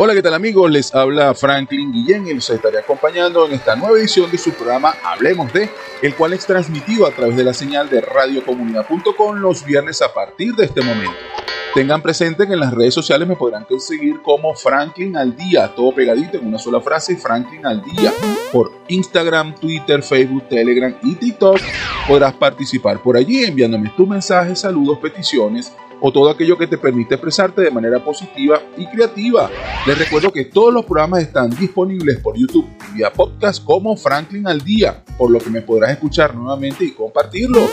Hola, ¿qué tal amigos? Les habla Franklin Guillén y los estaré acompañando en esta nueva edición de su programa Hablemos de, el cual es transmitido a través de la señal de radiocomunidad.com los viernes a partir de este momento. Tengan presente que en las redes sociales me podrán conseguir como Franklin al día, todo pegadito en una sola frase, Franklin al día, por Instagram, Twitter, Facebook, Telegram y TikTok. Podrás participar por allí enviándome tus mensajes, saludos, peticiones o todo aquello que te permite expresarte de manera positiva y creativa. Les recuerdo que todos los programas están disponibles por YouTube y vía podcast como Franklin al día, por lo que me podrás escuchar nuevamente y compartirlo.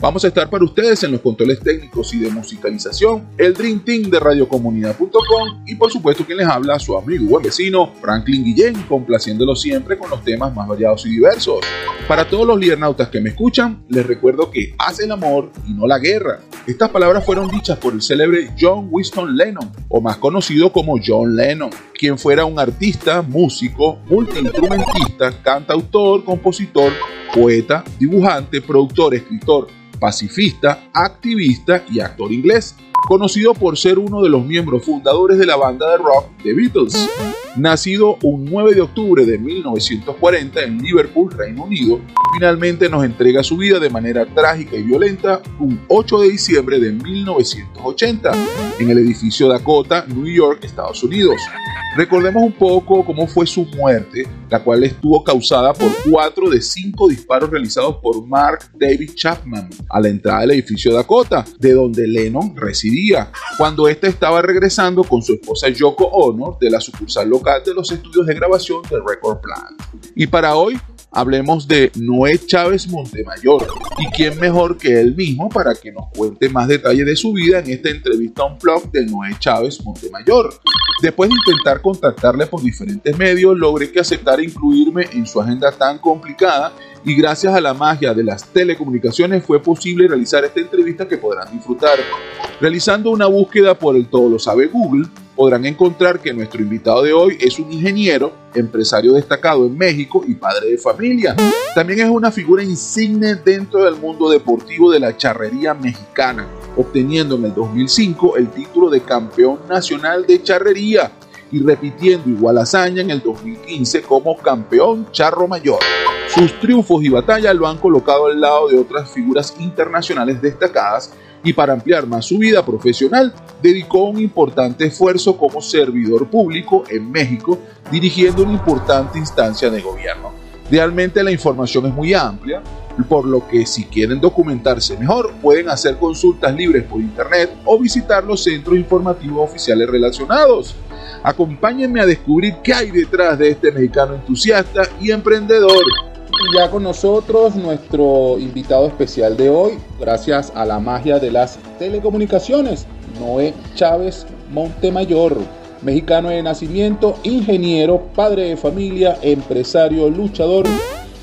Vamos a estar para ustedes en los controles técnicos y de musicalización, el Dream Team de radiocomunidad.com y por supuesto quien les habla, su amigo y vecino Franklin Guillén, complaciéndolo siempre con los temas más variados y diversos. Para todos los liernautas que me escuchan, les recuerdo que hace el amor y no la guerra. Estas palabras fueron dichas por el célebre John Winston Lennon, o más conocido como John Lennon, quien fuera un artista, músico, multiinstrumentista, cantautor, compositor, poeta, dibujante, productor, escritor, pacifista, activista y actor inglés, conocido por ser uno de los miembros fundadores de la banda de rock The Beatles. Nacido un 9 de octubre de 1940 en Liverpool, Reino Unido, finalmente nos entrega su vida de manera trágica y violenta un 8 de diciembre de 1980 en el edificio Dakota, New York, Estados Unidos. Recordemos un poco cómo fue su muerte, la cual estuvo causada por cuatro de cinco disparos realizados por Mark David Chapman a la entrada del edificio Dakota, de donde Lennon residía, cuando éste estaba regresando con su esposa Yoko Ono de la sucursal local de los estudios de grabación de Record Plant. Y para hoy hablemos de Noé Chávez Montemayor. ¿Y quién mejor que él mismo para que nos cuente más detalles de su vida en esta entrevista a un blog de Noé Chávez Montemayor? Después de intentar contactarle por diferentes medios, logré que aceptara incluirme en su agenda tan complicada y gracias a la magia de las telecomunicaciones fue posible realizar esta entrevista que podrán disfrutar. Realizando una búsqueda por el todo lo sabe Google, podrán encontrar que nuestro invitado de hoy es un ingeniero, empresario destacado en México y padre de familia. También es una figura insigne dentro del mundo deportivo de la charrería mexicana, obteniendo en el 2005 el título de campeón nacional de charrería y repitiendo igual hazaña en el 2015 como campeón charro mayor. Sus triunfos y batallas lo han colocado al lado de otras figuras internacionales destacadas y para ampliar más su vida profesional, dedicó un importante esfuerzo como servidor público en México, dirigiendo una importante instancia de gobierno. Realmente la información es muy amplia, por lo que si quieren documentarse mejor, pueden hacer consultas libres por internet o visitar los centros informativos oficiales relacionados. Acompáñenme a descubrir qué hay detrás de este mexicano entusiasta y emprendedor ya con nosotros nuestro invitado especial de hoy, gracias a la magia de las telecomunicaciones, Noé Chávez Montemayor, mexicano de nacimiento, ingeniero, padre de familia, empresario, luchador,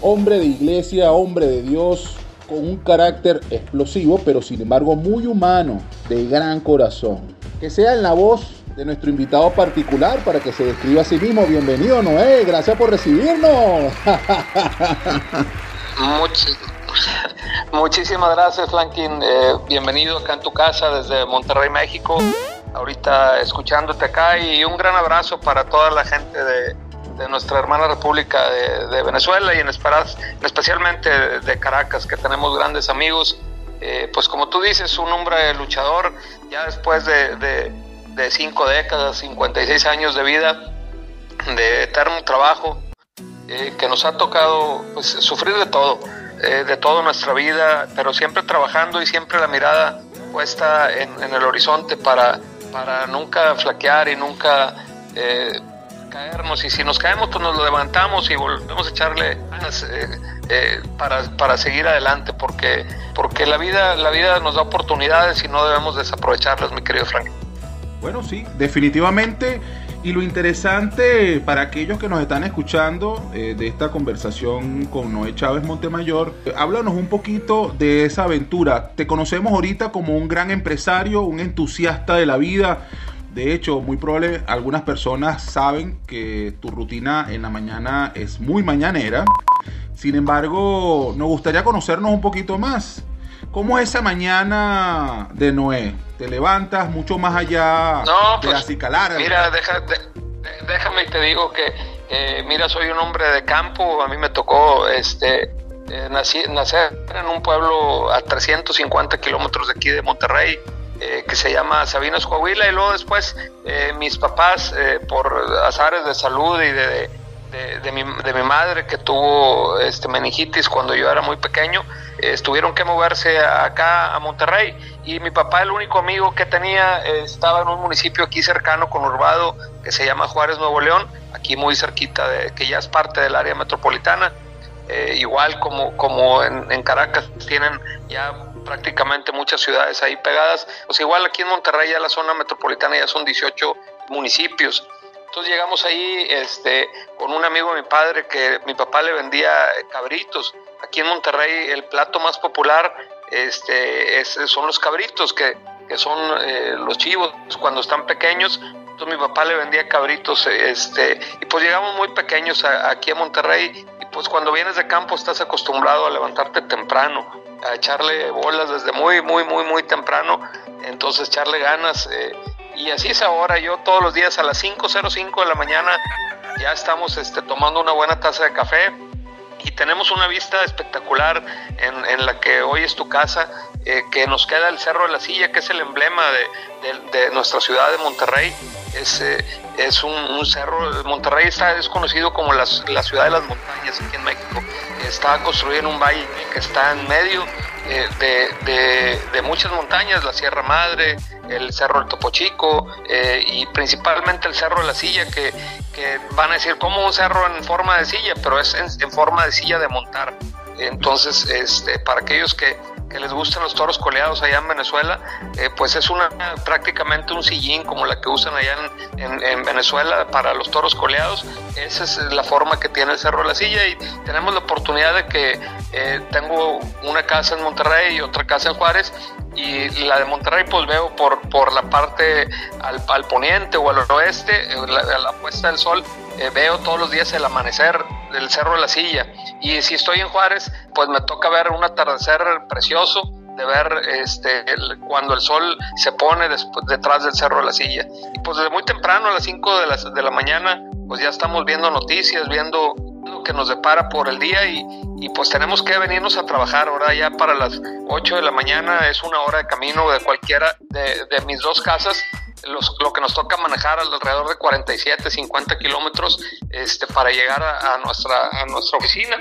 hombre de iglesia, hombre de Dios, con un carácter explosivo, pero sin embargo muy humano, de gran corazón. Que sea en la voz de nuestro invitado particular para que se describa a sí mismo. Bienvenido, Noé, gracias por recibirnos. muchísimas gracias, Franklin. Eh, bienvenido acá en tu casa desde Monterrey, México. Ahorita escuchándote acá y un gran abrazo para toda la gente de, nuestra hermana República de, Venezuela y en, especialmente de Caracas, que tenemos grandes amigos. Eh, pues como tú dices, un hombre luchador, ya después de de cinco décadas, 56 años de vida, de eterno trabajo, eh, que nos ha tocado pues, sufrir de todo, eh, de toda nuestra vida, pero siempre trabajando y siempre la mirada puesta en, el horizonte para, para nunca flaquear y nunca eh, caernos. Y si nos caemos, pues nos levantamos y volvemos a echarle ganas para, para, seguir adelante, porque, porque la, vida, la vida nos da oportunidades y no debemos desaprovecharlas, mi querido Frank. Bueno, sí, definitivamente. Y lo interesante para aquellos que nos están escuchando eh, de esta conversación con Noé Chávez Montemayor, háblanos un poquito de esa aventura. Te conocemos ahorita como un gran empresario, un entusiasta de la vida. De hecho, muy probable algunas personas saben que tu rutina en la mañana es muy mañanera. Sin embargo, nos gustaría conocernos un poquito más. ¿Cómo es esa mañana de Noé? ¿Te levantas mucho más allá de pues, Mira, deja, déjame y te digo que, mira, soy un hombre de campo, a mí me tocó este, eh, nacer en un pueblo a 350 kilómetros de aquí de Monterrey, eh, que se llama Sabinas Coahuila, y luego después eh, mis papás, por azares de salud y de, de, mi, de, mi, madre que tuvo este, meningitis cuando yo era muy pequeño, tuvieron que moverse acá a Monterrey. Y mi papá el único amigo que tenía estaba en un municipio aquí cercano con Urbado que se llama Juárez Nuevo León, aquí muy cerquita de que ya es parte del área metropolitana. Eh, igual como, como en, Caracas tienen ya prácticamente muchas ciudades ahí pegadas, pues igual aquí en Monterrey ya la zona metropolitana ya son 18 municipios. Entonces llegamos ahí este, con un amigo de mi padre que mi papá le vendía cabritos. Aquí en Monterrey el plato más popular este, son los cabritos, que, que son eh, los chivos cuando están pequeños. Entonces mi papá le vendía cabritos este, y pues llegamos muy pequeños aquí a Monterrey pues cuando vienes de campo estás acostumbrado a levantarte temprano, a echarle bolas desde muy, muy, muy, muy temprano, entonces echarle ganas. Eh, y así es ahora, yo todos los días a las 5.05 de la mañana ya estamos este, tomando una buena taza de café y tenemos una vista espectacular en, en la que hoy es tu casa, eh, que nos queda el Cerro de la Silla, que es el emblema de, de, nuestra ciudad de Monterrey. Es, eh, es un, cerro, Monterrey está, es conocido como la, la, ciudad de las montañas aquí en México. Está construido en un valle que está en medio eh, de, de, muchas montañas, la Sierra Madre, el Cerro del Topo Chico y principalmente el Cerro de la Silla, que, que, van a decir como un cerro en forma de silla, pero es en, en forma de silla de montar. Entonces, este, para aquellos que, que les gustan los toros coleados allá en Venezuela, eh, pues es una prácticamente un sillín como la que usan allá en, en, Venezuela para los toros coleados. Esa es la forma que tiene el Cerro de la Silla y tenemos la oportunidad de que eh, tengo una casa en Monterrey y otra casa en Juárez y la de Monterrey pues veo por, por la parte al, poniente o al oeste, eh, la, la puesta del sol, veo todos los días el amanecer del Cerro de la Silla. Y si estoy en Juárez, pues me toca ver un atardecer precioso, de ver este, cuando el sol se pone después, detrás del Cerro de la Silla. Y pues desde muy temprano, a las 5 de la, de la mañana, pues ya estamos viendo noticias, viendo lo que nos depara por el día y, y pues tenemos que venirnos a trabajar. Ahora ya para las 8 de la mañana es una hora de camino de cualquiera de, de mis dos casas lo que nos toca manejar alrededor de 47, 50 kilómetros este, para llegar a, nuestra, a nuestra oficina.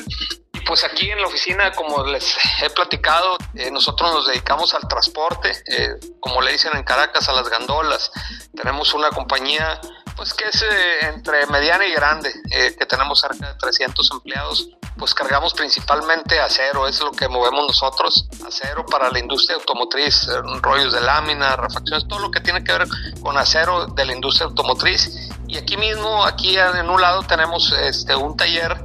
Y pues aquí en la oficina, como les he platicado, eh, nosotros nos dedicamos al transporte, eh, como le dicen en Caracas, a las gandolas. Tenemos una compañía pues que es eh, entre mediana y grande, que tenemos cerca de 300 empleados pues cargamos principalmente acero, es lo que movemos nosotros, acero para la industria automotriz, eh, rollos de lámina, refacciones, todo lo que tiene que ver con acero de la industria automotriz. Y aquí mismo, aquí en un lado tenemos este, un taller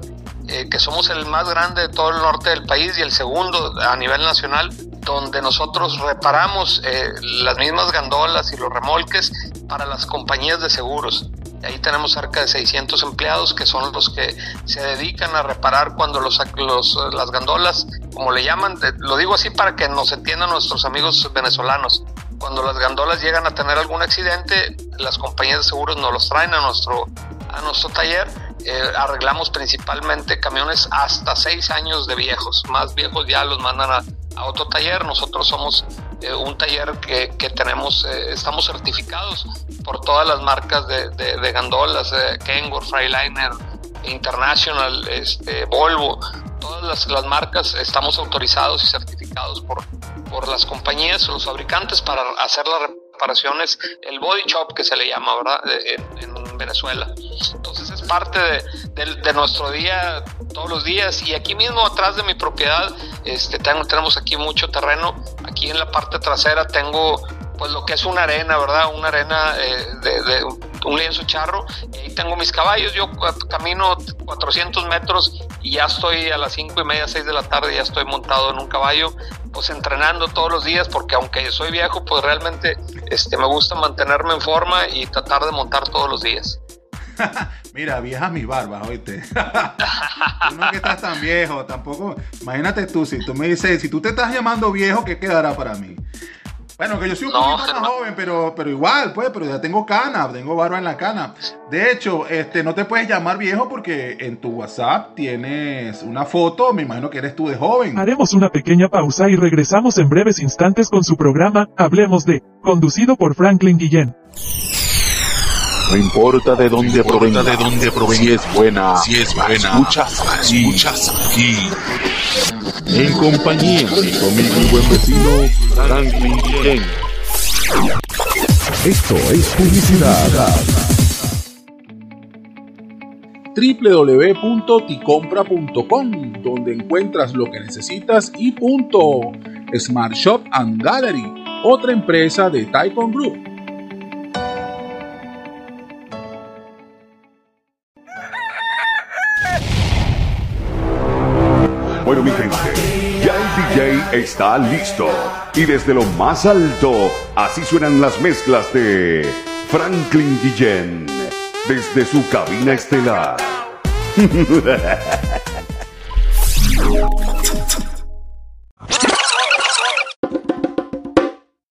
eh, que somos el más grande de todo el norte del país y el segundo a nivel nacional, donde nosotros reparamos eh, las mismas gandolas y los remolques para las compañías de seguros. Ahí tenemos cerca de 600 empleados que son los que se dedican a reparar cuando los, las gandolas, como le llaman, lo digo así para que nos entiendan nuestros amigos venezolanos. Cuando las gandolas llegan a tener algún accidente, las compañías de seguros nos los traen a nuestro, a nuestro taller. Eh, arreglamos principalmente camiones hasta 6 años de viejos. Más viejos ya los mandan a, a otro taller. Nosotros somos eh, un taller que, tenemos, eh, estamos certificados por todas las marcas de, gandolas, eh, Kenworth, Freightliner, International, este, Volvo, todas las, las, marcas estamos autorizados y certificados por, por las compañías, los fabricantes para hacer las reparaciones, el body shop que se le llama, ¿verdad? En, Venezuela. Parte de, nuestro día todos los días y aquí mismo atrás de mi propiedad este, tengo, tenemos aquí mucho terreno, aquí en la parte trasera tengo pues lo que es una arena, ¿verdad? Una arena eh, de, un lienzo charro. Y ahí tengo mis caballos. Yo camino 400 metros y ya estoy a las 5 y media, 6 de la tarde, ya estoy montado en un caballo, pues entrenando todos los días, porque aunque soy viejo, pues realmente este, me gusta mantenerme en forma y tratar de montar todos los días. Mira, vieja mi barba, oíste. tú no que estás tan viejo, tampoco. Imagínate tú, si tú me dices, si tú te estás llamando viejo, ¿qué quedará para mí? Bueno, que yo soy un poquito más joven, pero, pero igual, pues, pero ya tengo cana, tengo barba en la cana. De hecho, este, no te puedes llamar viejo porque en tu WhatsApp tienes una foto, me imagino que eres tú de joven. Haremos una pequeña pausa y regresamos en breves instantes con su programa Hablemos de, conducido por Franklin Guillén. No importa de dónde provenga, de dónde provenga, si es buena, si es buena, escuchas, escuchas aquí. En compañía y con mi buen vecino Franklin. Esto es publicidad www.ticompra.com, donde encuentras lo que necesitas y punto. Smart Shop and Gallery, otra empresa de Taikon Group. Bueno, mi gente, ya el DJ está listo. Y desde lo más alto, así suenan las mezclas de Franklin Guillén desde su cabina estelar.